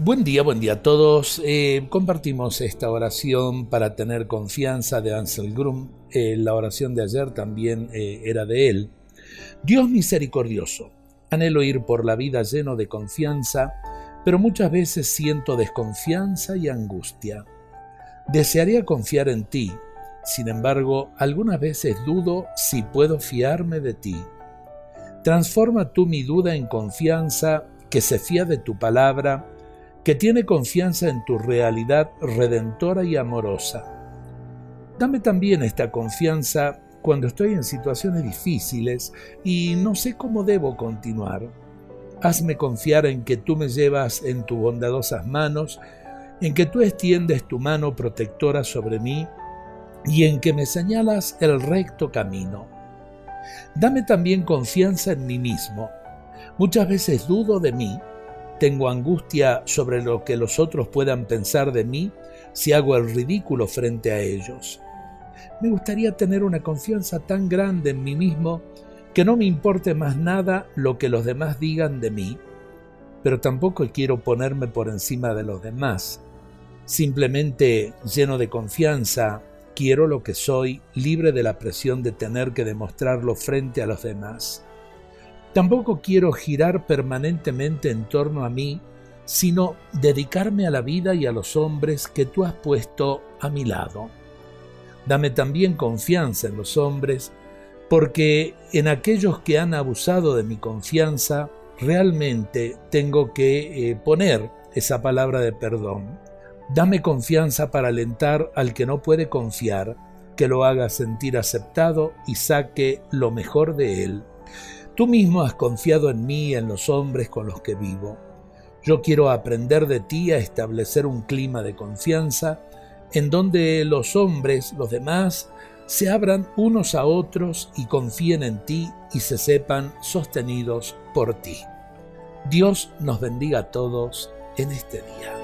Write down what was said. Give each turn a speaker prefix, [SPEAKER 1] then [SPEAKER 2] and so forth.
[SPEAKER 1] Buen día, buen día a todos. Eh, compartimos esta oración para tener confianza de Ansel Grum. Eh, la oración de ayer también eh, era de él. Dios misericordioso, anhelo ir por la vida lleno de confianza, pero muchas veces siento desconfianza y angustia. Desearía confiar en ti, sin embargo, algunas veces dudo si puedo fiarme de ti. Transforma tú mi duda en confianza, que se fía de tu palabra, que tiene confianza en tu realidad redentora y amorosa. Dame también esta confianza cuando estoy en situaciones difíciles y no sé cómo debo continuar. Hazme confiar en que tú me llevas en tus bondadosas manos, en que tú extiendes tu mano protectora sobre mí y en que me señalas el recto camino. Dame también confianza en mí mismo. Muchas veces dudo de mí tengo angustia sobre lo que los otros puedan pensar de mí si hago el ridículo frente a ellos. Me gustaría tener una confianza tan grande en mí mismo que no me importe más nada lo que los demás digan de mí, pero tampoco quiero ponerme por encima de los demás. Simplemente lleno de confianza, quiero lo que soy, libre de la presión de tener que demostrarlo frente a los demás. Tampoco quiero girar permanentemente en torno a mí, sino dedicarme a la vida y a los hombres que tú has puesto a mi lado. Dame también confianza en los hombres, porque en aquellos que han abusado de mi confianza, realmente tengo que eh, poner esa palabra de perdón. Dame confianza para alentar al que no puede confiar, que lo haga sentir aceptado y saque lo mejor de él. Tú mismo has confiado en mí y en los hombres con los que vivo. Yo quiero aprender de ti a establecer un clima de confianza en donde los hombres, los demás, se abran unos a otros y confíen en ti y se sepan sostenidos por ti. Dios nos bendiga a todos en este día.